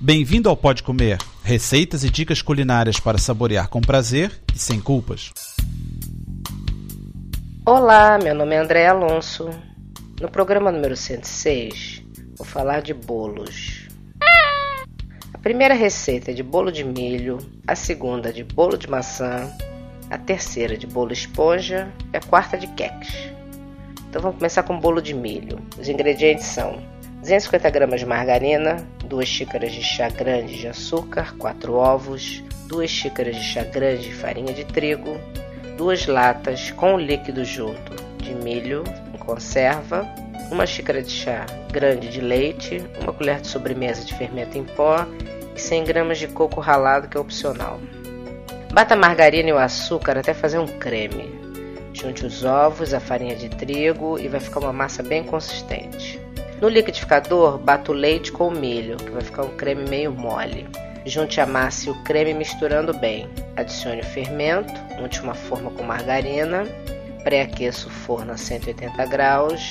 Bem-vindo ao Pode Comer, receitas e dicas culinárias para saborear com prazer e sem culpas. Olá, meu nome é André Alonso. No programa número 106, vou falar de bolos. A primeira receita é de bolo de milho, a segunda de bolo de maçã, a terceira de bolo esponja e a quarta de queques. Então vamos começar com bolo de milho. Os ingredientes são 250 gramas de margarina, 2 xícaras de chá grande de açúcar, 4 ovos, 2 xícaras de chá grande de farinha de trigo, 2 latas com o líquido junto de milho em conserva, 1 xícara de chá grande de leite, 1 colher de sobremesa de fermento em pó e 100 gramas de coco ralado que é opcional. Bata a margarina e o açúcar até fazer um creme. Junte os ovos, a farinha de trigo e vai ficar uma massa bem consistente. No liquidificador, bata o leite com o milho, que vai ficar um creme meio mole. Junte a massa e o creme misturando bem. Adicione o fermento, unte uma forma com margarina, pré-aqueça o forno a 180 graus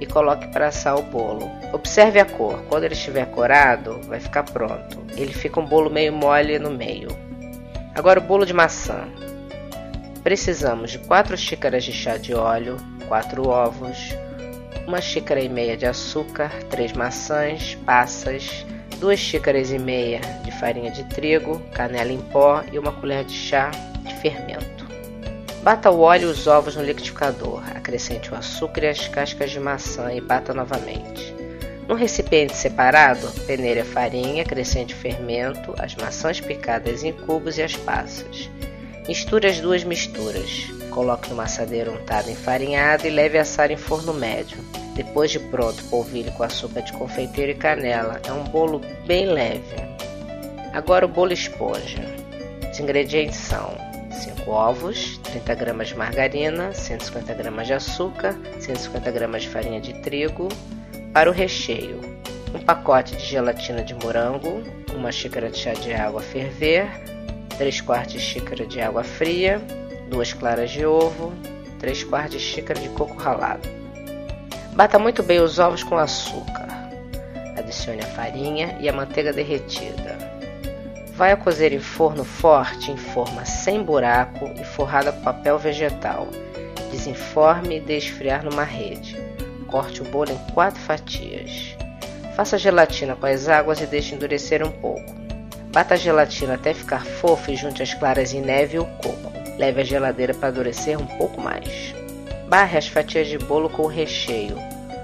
e coloque para assar o bolo. Observe a cor, quando ele estiver corado, vai ficar pronto. Ele fica um bolo meio mole no meio. Agora o bolo de maçã. Precisamos de 4 xícaras de chá de óleo, 4 ovos, uma xícara e meia de açúcar, três maçãs, passas, duas xícaras e meia de farinha de trigo, canela em pó e uma colher de chá de fermento. Bata o óleo e os ovos no liquidificador, acrescente o açúcar e as cascas de maçã e bata novamente. Num recipiente separado, peneire a farinha, acrescente o fermento, as maçãs picadas em cubos e as passas. Misture as duas misturas. Coloque no assadeira untada enfarinhada e leve a assar em forno médio. Depois de pronto, polvilhe com açúcar de confeiteiro e canela. É um bolo bem leve. Agora o bolo esponja. Os ingredientes são 5 ovos, 30 gramas de margarina, 150 gramas de açúcar, 150 gramas de farinha de trigo. Para o recheio, um pacote de gelatina de morango, uma xícara de chá de água a ferver, 3 quartos de xícara de água fria, 2 claras de ovo, 3 quartos de xícara de coco ralado. Bata muito bem os ovos com açúcar. Adicione a farinha e a manteiga derretida. Vai a cozer em forno forte em forma sem buraco e forrada com papel vegetal. Desenforme e deixe esfriar numa rede. Corte o bolo em quatro fatias. Faça gelatina com as águas e deixe endurecer um pouco. Bata a gelatina até ficar fofa e junte as claras em neve e o coco. Leve à geladeira para endurecer um pouco mais. Barre as fatias de bolo com recheio.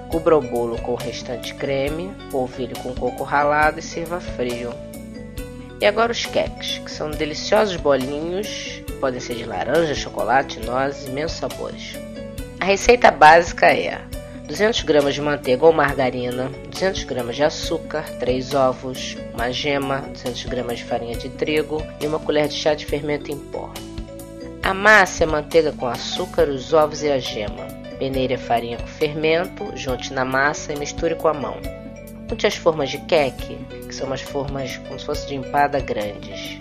Cubra o bolo com o restante creme, polvilhe com coco ralado e sirva frio. E agora os queques, que são deliciosos bolinhos, podem ser de laranja, chocolate, nozes, imensos sabores. A receita básica é 200 gramas de manteiga ou margarina, 200 gramas de açúcar, 3 ovos, uma gema, 200 gramas de farinha de trigo e uma colher de chá de fermento em pó. Amasse a manteiga com açúcar, os ovos e a gema. Peneire a farinha com fermento, junte na massa e misture com a mão. Unte as formas de queque, que são umas formas como se fosse de empada grandes,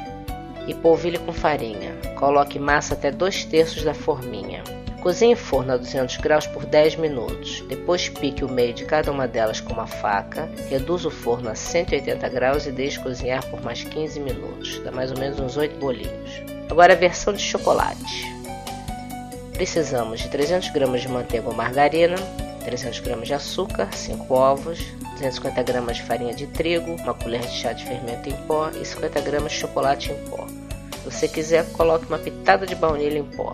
e polvilhe com farinha. Coloque massa até dois terços da forminha. Cozinhe em forno a 200 graus por 10 minutos. Depois pique o meio de cada uma delas com uma faca. Reduza o forno a 180 graus e deixe cozinhar por mais 15 minutos. Dá mais ou menos uns 8 bolinhos. Agora a versão de chocolate. Precisamos de 300 gramas de manteiga ou margarina, 300 gramas de açúcar, 5 ovos, 250 gramas de farinha de trigo, uma colher de chá de fermento em pó e 50 gramas de chocolate em pó. Se você quiser, coloque uma pitada de baunilha em pó.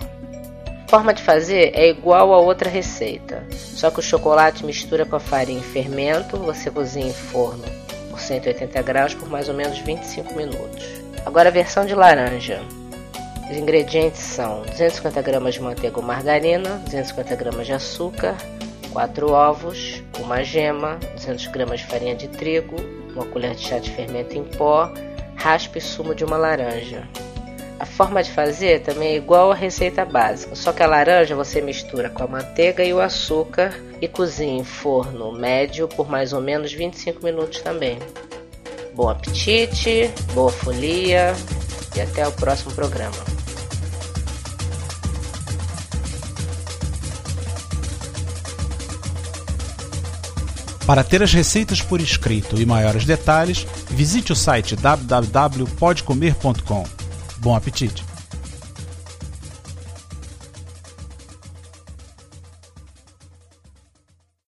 Forma de fazer é igual a outra receita, só que o chocolate mistura com a farinha e fermento, você cozinha em forno por 180 graus por mais ou menos 25 minutos. Agora a versão de laranja. Os ingredientes são 250 gramas de manteiga ou margarina, 250 gramas de açúcar, 4 ovos, uma gema, 200 gramas de farinha de trigo, uma colher de chá de fermento em pó, raspe e sumo de uma laranja. A forma de fazer também é igual à receita básica, só que a laranja você mistura com a manteiga e o açúcar e cozinha em forno médio por mais ou menos 25 minutos também. Bom apetite, boa folia e até o próximo programa. Para ter as receitas por escrito e maiores detalhes, visite o site www.podcomer.com. Bom apetite!